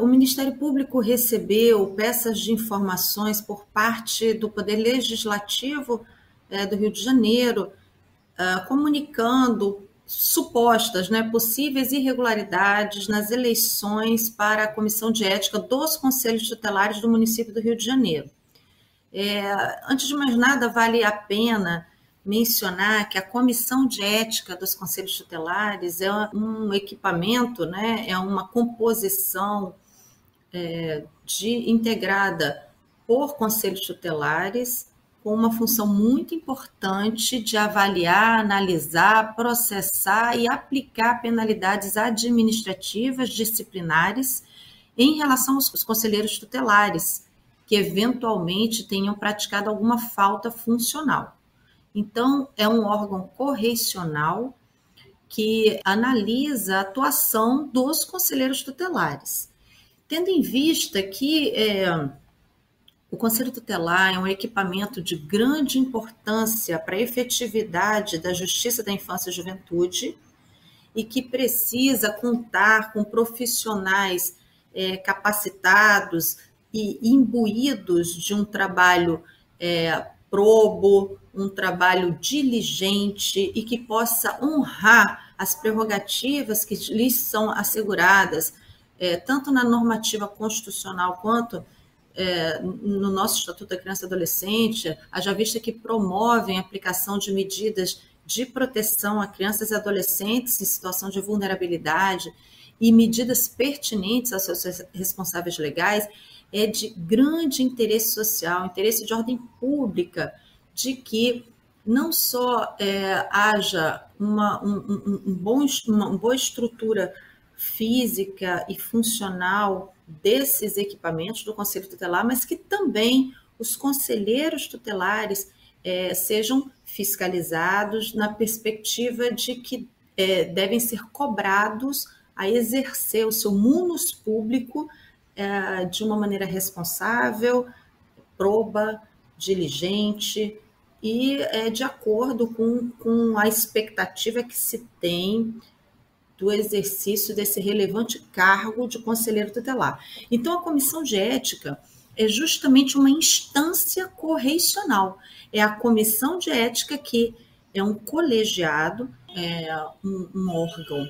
O Ministério Público recebeu peças de informações por parte do Poder Legislativo é, do Rio de Janeiro, uh, comunicando supostas, né, possíveis irregularidades nas eleições para a Comissão de Ética dos Conselhos Tutelares do município do Rio de Janeiro. É, antes de mais nada, vale a pena mencionar que a comissão de ética dos conselhos tutelares é um equipamento, né, é uma composição é, de integrada por conselhos tutelares com uma função muito importante de avaliar, analisar, processar e aplicar penalidades administrativas disciplinares em relação aos conselheiros tutelares que eventualmente tenham praticado alguma falta funcional. Então, é um órgão correcional que analisa a atuação dos conselheiros tutelares. Tendo em vista que é, o Conselho Tutelar é um equipamento de grande importância para a efetividade da justiça da infância e juventude e que precisa contar com profissionais é, capacitados e imbuídos de um trabalho é, probo, um trabalho diligente e que possa honrar as prerrogativas que lhes são asseguradas, é, tanto na normativa constitucional quanto é, no nosso Estatuto da Criança e Adolescente, haja vista que promovem a aplicação de medidas de proteção a crianças e adolescentes em situação de vulnerabilidade e medidas pertinentes aos seus responsáveis legais, é de grande interesse social, interesse de ordem pública, de que não só é, haja uma, um, um, um bom, uma boa estrutura física e funcional desses equipamentos do Conselho Tutelar, mas que também os conselheiros tutelares é, sejam fiscalizados na perspectiva de que é, devem ser cobrados a exercer o seu munus público é, de uma maneira responsável, proba, diligente e é, de acordo com, com a expectativa que se tem do exercício desse relevante cargo de conselheiro tutelar. Então, a comissão de ética é justamente uma instância correicional. É a comissão de ética que é um colegiado, é um, um órgão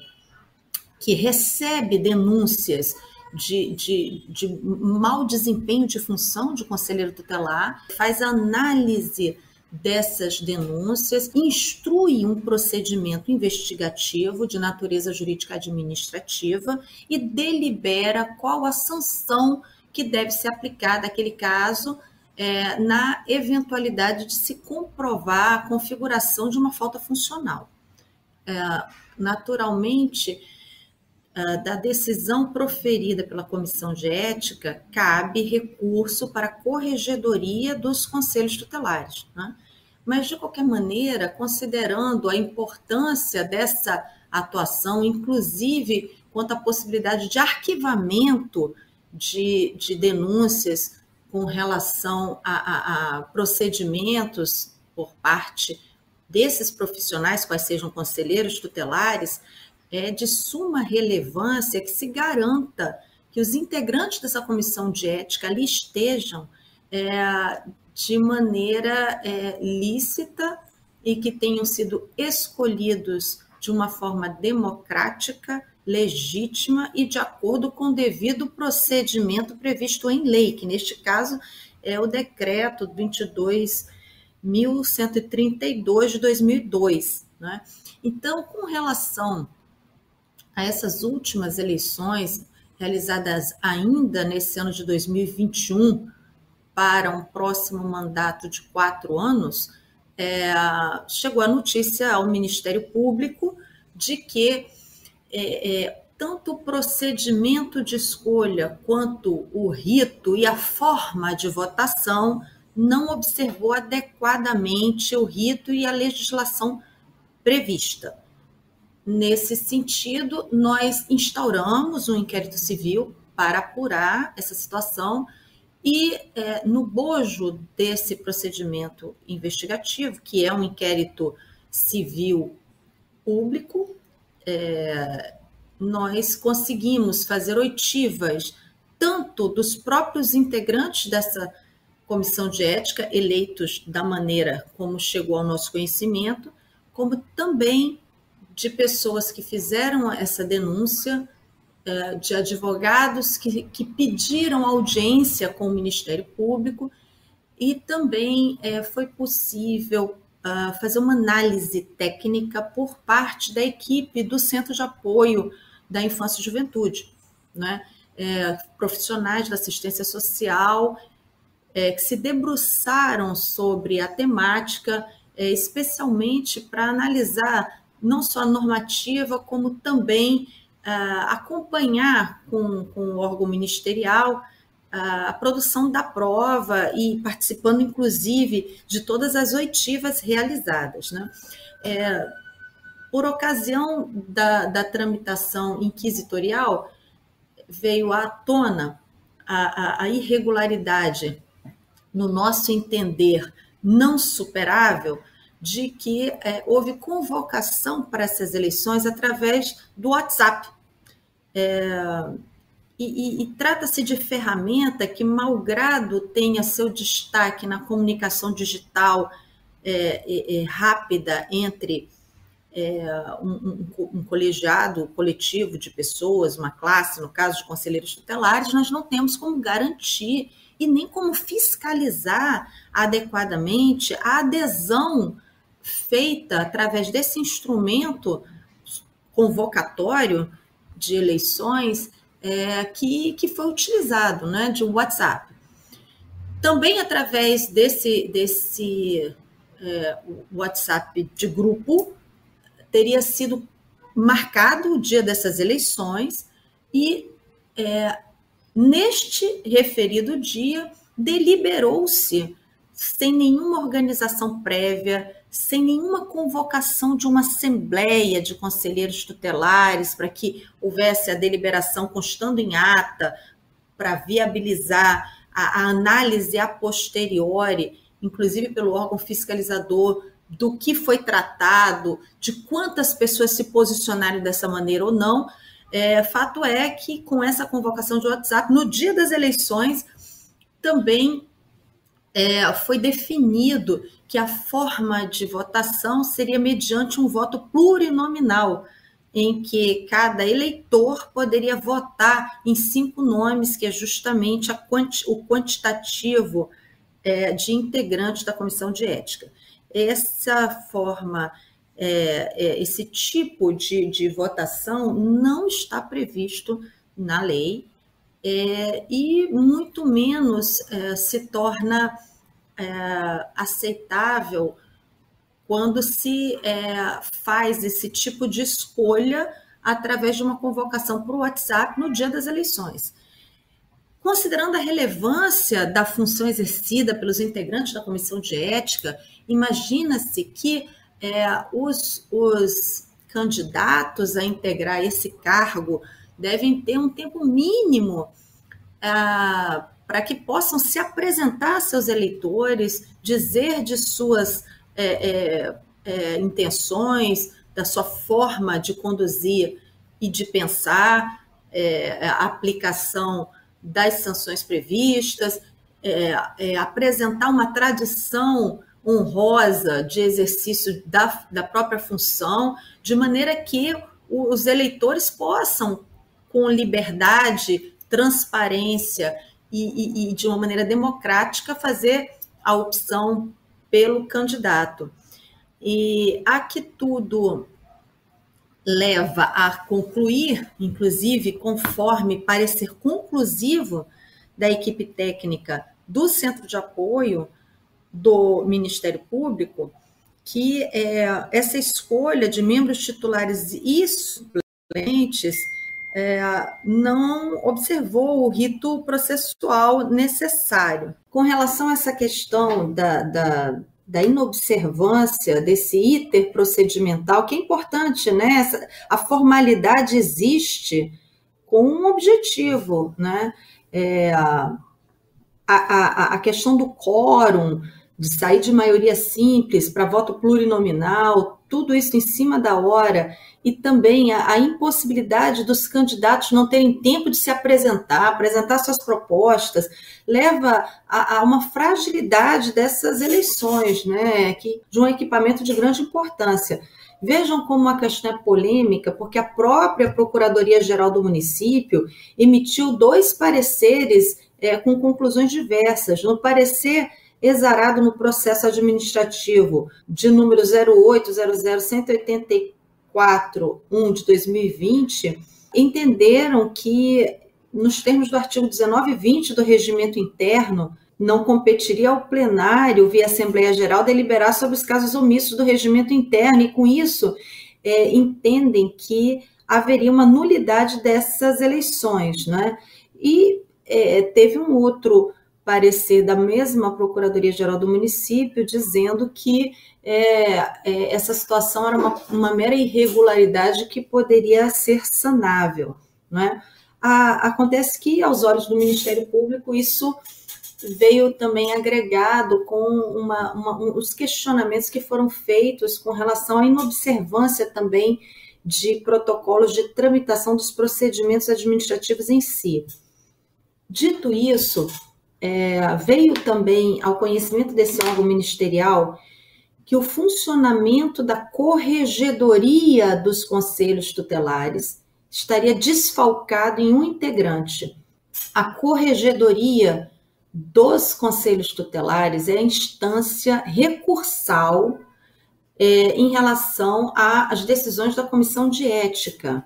que recebe denúncias de, de, de mau desempenho de função de conselheiro tutelar, faz análise dessas denúncias, instrui um procedimento investigativo de natureza jurídica administrativa e delibera qual a sanção que deve ser aplicada àquele caso é, na eventualidade de se comprovar a configuração de uma falta funcional. É, naturalmente, ah, da decisão proferida pela comissão de ética, cabe recurso para a corregedoria dos conselhos tutelares. Né? Mas, de qualquer maneira, considerando a importância dessa atuação, inclusive quanto à possibilidade de arquivamento de, de denúncias com relação a, a, a procedimentos por parte desses profissionais, quais sejam conselheiros tutelares, é de suma relevância que se garanta que os integrantes dessa comissão de ética ali estejam é, de maneira é, lícita e que tenham sido escolhidos de uma forma democrática, legítima e de acordo com o devido procedimento previsto em lei, que neste caso é o decreto 22.132 de 2002. Né? Então, com relação a essas últimas eleições, realizadas ainda nesse ano de 2021, para um próximo mandato de quatro anos, é, chegou a notícia ao Ministério Público de que é, é, tanto o procedimento de escolha quanto o rito e a forma de votação não observou adequadamente o rito e a legislação prevista. Nesse sentido, nós instauramos um inquérito civil para apurar essa situação e é, no bojo desse procedimento investigativo, que é um inquérito civil público, é, nós conseguimos fazer oitivas tanto dos próprios integrantes dessa comissão de ética, eleitos da maneira como chegou ao nosso conhecimento, como também de pessoas que fizeram essa denúncia, é, de advogados que, que pediram audiência com o Ministério Público, e também é, foi possível ah, fazer uma análise técnica por parte da equipe do Centro de Apoio da Infância e Juventude, né? É, profissionais da assistência social que se debruçaram sobre a temática, especialmente para analisar não só normativa, como também ah, acompanhar com, com o órgão ministerial a produção da prova e participando, inclusive, de todas as oitivas realizadas. Né? É, por ocasião da, da, tramitação inquisitorial, veio à tona a, a, a irregularidade, no nosso entender, não superável, de que é, houve convocação para essas eleições através do WhatsApp. É, e, e, e trata-se de ferramenta que, malgrado tenha seu destaque na comunicação digital é, é, é rápida entre é, um, um, um, colegiado coletivo de pessoas, uma classe, no caso de conselheiros tutelares, nós não temos como garantir e nem como fiscalizar adequadamente a adesão feita através desse instrumento convocatório de eleições é, que, que foi utilizado, né, de WhatsApp. Também através desse, desse é, WhatsApp de grupo, teria sido marcado o dia dessas eleições e é, neste referido dia deliberou-se sem nenhuma organização prévia, sem nenhuma convocação de uma assembleia de conselheiros tutelares para que houvesse a deliberação constando em ata para viabilizar a, a, análise a posteriori, inclusive pelo órgão fiscalizador, do que foi tratado, de quantas pessoas se posicionaram dessa maneira ou não. É, fato é que com essa convocação de WhatsApp, no dia das eleições, também é, foi definido que a forma de votação seria mediante um voto plurinominal, em que cada eleitor poderia votar em cinco nomes, que é justamente quanti o quantitativo é, de integrantes da comissão de ética. Essa forma, é, é, esse tipo de, de, votação não está previsto na lei é, e muito menos é, se torna é, aceitável quando se é, faz esse tipo de escolha através de uma convocação o WhatsApp no dia das eleições. Considerando a relevância da função exercida pelos integrantes da comissão de ética, imagina-se que é, os, os candidatos a integrar esse cargo devem ter um tempo mínimo ah, para que possam se apresentar a seus eleitores, dizer de suas é, é, é, intenções, da sua forma de conduzir e de pensar, é, a aplicação das sanções previstas, é, é, apresentar uma tradição honrosa de exercício da, da própria função, de maneira que os eleitores possam, com liberdade, transparência e, e, e de uma maneira democrática fazer a opção pelo candidato. E a que tudo leva a concluir, inclusive conforme parecer conclusivo da equipe técnica do Centro de Apoio do Ministério Público, que é, essa escolha de membros titulares e suplentes é, não observou o rito processual necessário. Com relação a essa questão da, da, da inobservância desse iter procedimental, que é importante, né? a formalidade existe com um objetivo, né? É, a, a, a questão do quórum de sair de maioria simples para voto plurinominal, tudo isso em cima da hora, e também a, a, impossibilidade dos candidatos não terem tempo de se apresentar, apresentar suas propostas, leva a, a uma fragilidade dessas eleições, né, que, de um equipamento de grande importância. Vejam como a questão é polêmica, porque a própria Procuradoria-Geral do município emitiu dois pareceres é, com conclusões diversas. No parecer exarado no processo administrativo de número 0800184-1 de 2020, entenderam que, nos termos do artigo 19 e 20 do regimento interno, não competiria ao plenário, via Assembleia Geral, deliberar sobre os casos omissos do regimento interno, e com isso é, entendem que haveria uma nulidade dessas eleições. Né? E é, teve um outro parecer da mesma Procuradoria-Geral do município dizendo que é, é, essa situação era uma, uma, mera irregularidade que poderia ser sanável. Não é? A, acontece que, aos olhos do Ministério Público, isso veio também agregado com uma, uma, um, os questionamentos que foram feitos com relação à inobservância também de protocolos de tramitação dos procedimentos administrativos em si. Dito isso, é, veio também ao conhecimento desse órgão ministerial que o funcionamento da corregedoria dos conselhos tutelares estaria desfalcado em um integrante. A corregedoria dos conselhos tutelares é a instância recursal é, em relação às decisões da comissão de ética.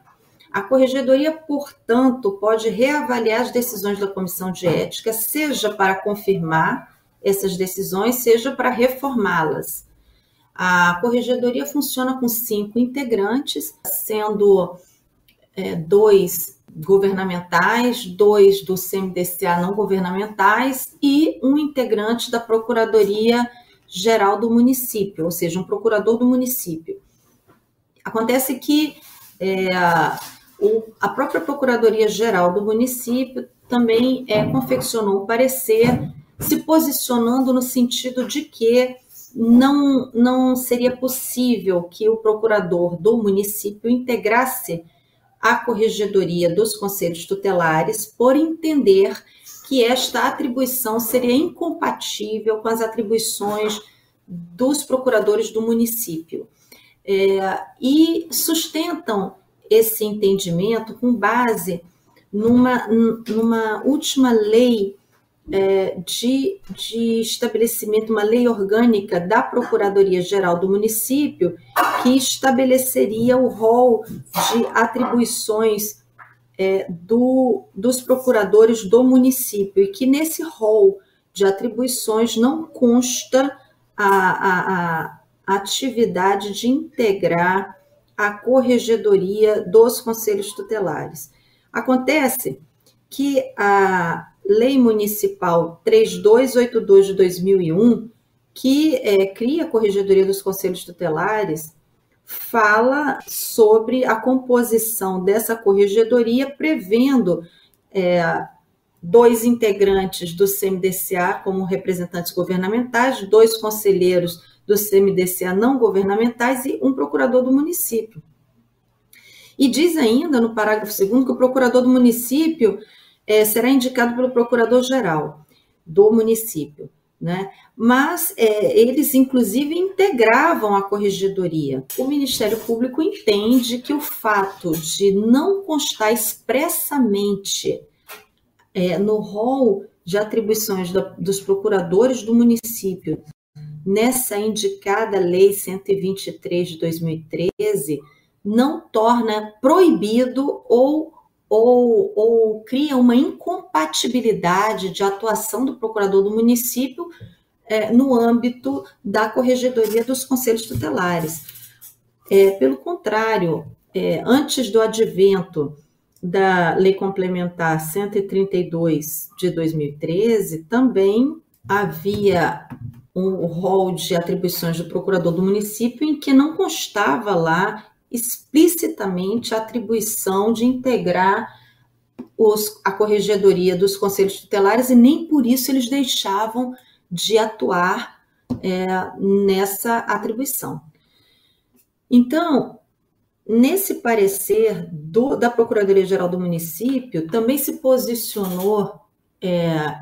A corregedoria, portanto, pode reavaliar as decisões da comissão de ética, seja para confirmar essas decisões, seja para reformá-las. A corregedoria funciona com cinco integrantes, sendo é, dois governamentais, dois do CMDCA não governamentais e um integrante da Procuradoria Geral do município, ou seja, um procurador do município. Acontece que é, o, a própria Procuradoria Geral do município também é, confeccionou um parecer se posicionando no sentido de que não, não seria possível que o procurador do município integrasse a corregedoria dos conselhos tutelares por entender que esta atribuição seria incompatível com as atribuições dos procuradores do município. É, e sustentam esse entendimento com base numa, numa última lei é, de, de estabelecimento, uma lei orgânica da Procuradoria-Geral do município, que estabeleceria o rol de atribuições é, do, dos procuradores do município, e que nesse rol de atribuições não consta a, a, a atividade de integrar a corregedoria dos conselhos tutelares. Acontece que a Lei Municipal 3282 de 2001, que é, cria a Corregedoria dos Conselhos Tutelares, fala sobre a composição dessa corregedoria, prevendo é, dois integrantes do CMDCA como representantes governamentais, dois conselheiros do CMDCA não governamentais e um procurador do município. E diz ainda no parágrafo 2 que o procurador do município é, será indicado pelo procurador-geral do município. Né? Mas é, eles, inclusive, integravam a corregedoria. O Ministério Público entende que o fato de não constar expressamente é, no rol de atribuições do, dos procuradores do município, nessa indicada Lei 123 de 2013, não torna proibido ou ou, ou cria uma incompatibilidade de atuação do procurador do município é, no âmbito da corregedoria dos conselhos tutelares. É, pelo contrário, é, antes do advento da Lei Complementar 132 de 2013, também havia um rol de atribuições do procurador do município em que não constava lá explicitamente a atribuição de integrar os, a corregedoria dos conselhos tutelares e nem por isso eles deixavam de atuar é, nessa atribuição. Então, nesse parecer do, da Procuradoria-Geral do município, também se posicionou é,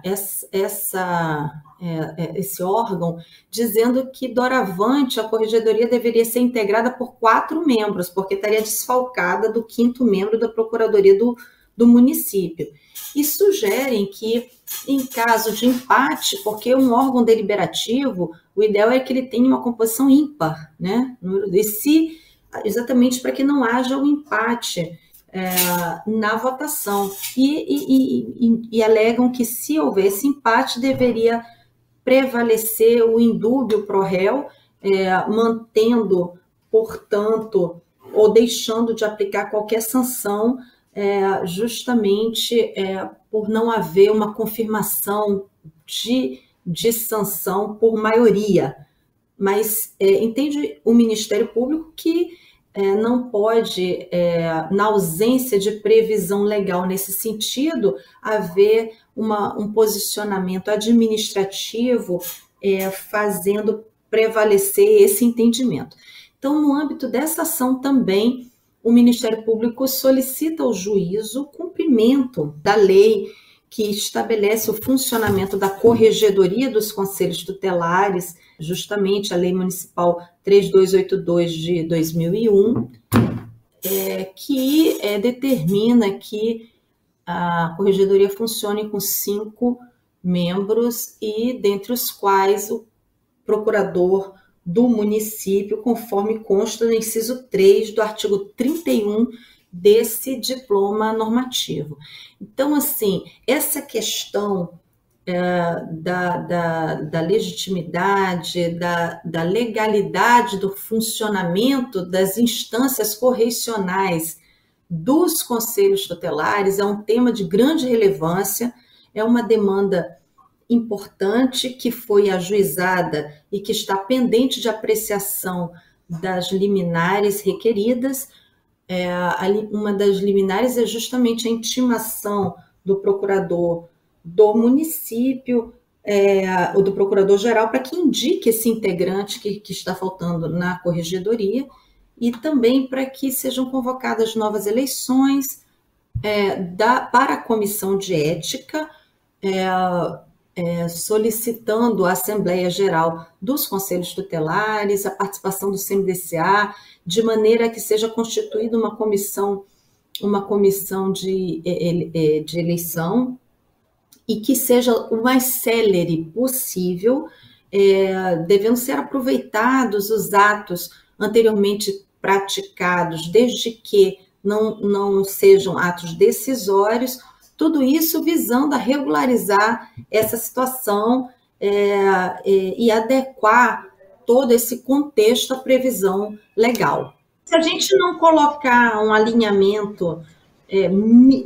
essa, é, é, esse órgão, dizendo que, doravante, a corregedoria deveria ser integrada por quatro membros, porque estaria desfalcada do quinto membro da Procuradoria do, do município. E sugerem que, em caso de empate, porque um órgão deliberativo, o ideal é que ele tenha uma composição ímpar, né? E se, exatamente para que não haja um empate é, na votação. E, e, e, e, alegam que, se houvesse empate, deveria prevalecer o indúbio pro réu, é, mantendo, portanto, ou deixando de aplicar qualquer sanção, é, justamente é, por não haver uma confirmação de, de sanção por maioria. Mas é, entende o Ministério Público que é, não pode, é, na ausência de previsão legal nesse sentido, haver uma, um posicionamento administrativo é, fazendo prevalecer esse entendimento. Então, no âmbito dessa ação também, o Ministério Público solicita ao juízo o cumprimento da lei que estabelece o funcionamento da corregedoria dos conselhos tutelares, justamente a Lei Municipal 3282 de 2001, é, que é, determina que a corregedoria funcione com cinco membros e dentre os quais o procurador do município, conforme consta no inciso 3 do artigo 31 desse diploma normativo. Então, assim, essa questão é, da, da, da, legitimidade, da, da legalidade do funcionamento das instâncias correcionais dos conselhos tutelares é um tema de grande relevância, é uma demanda importante que foi ajuizada e que está pendente de apreciação das liminares requeridas. É, uma das liminares é justamente a intimação do procurador do município, é, ou do procurador-geral, para que indique esse integrante que, que está faltando na corregedoria e também para que sejam convocadas novas eleições é, da, para a comissão de ética, é, é, solicitando a Assembleia Geral dos Conselhos Tutelares, a participação do CMDCA, de maneira que seja constituída uma comissão, uma comissão de, é, é, de eleição e que seja o mais célere possível, é, devendo ser aproveitados os atos anteriormente praticados, desde que não, não sejam atos decisórios, tudo isso visando a regularizar essa situação é, é, e adequar todo esse contexto à previsão legal. Se a gente não colocar um alinhamento é,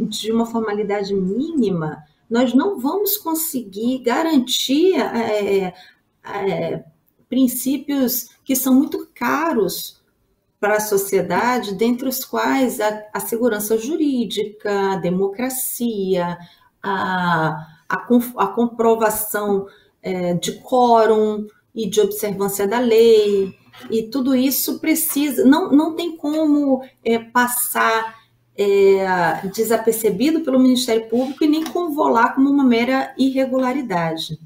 de uma formalidade mínima, nós não vamos conseguir garantir é, é, princípios que são muito caros para a sociedade, dentre os quais a, a segurança jurídica, a democracia, a, a, a comprovação é, de quórum e de observância da lei, e tudo isso precisa, não, não tem como é, passar é, desapercebido pelo Ministério Público e nem convolar como uma mera irregularidade.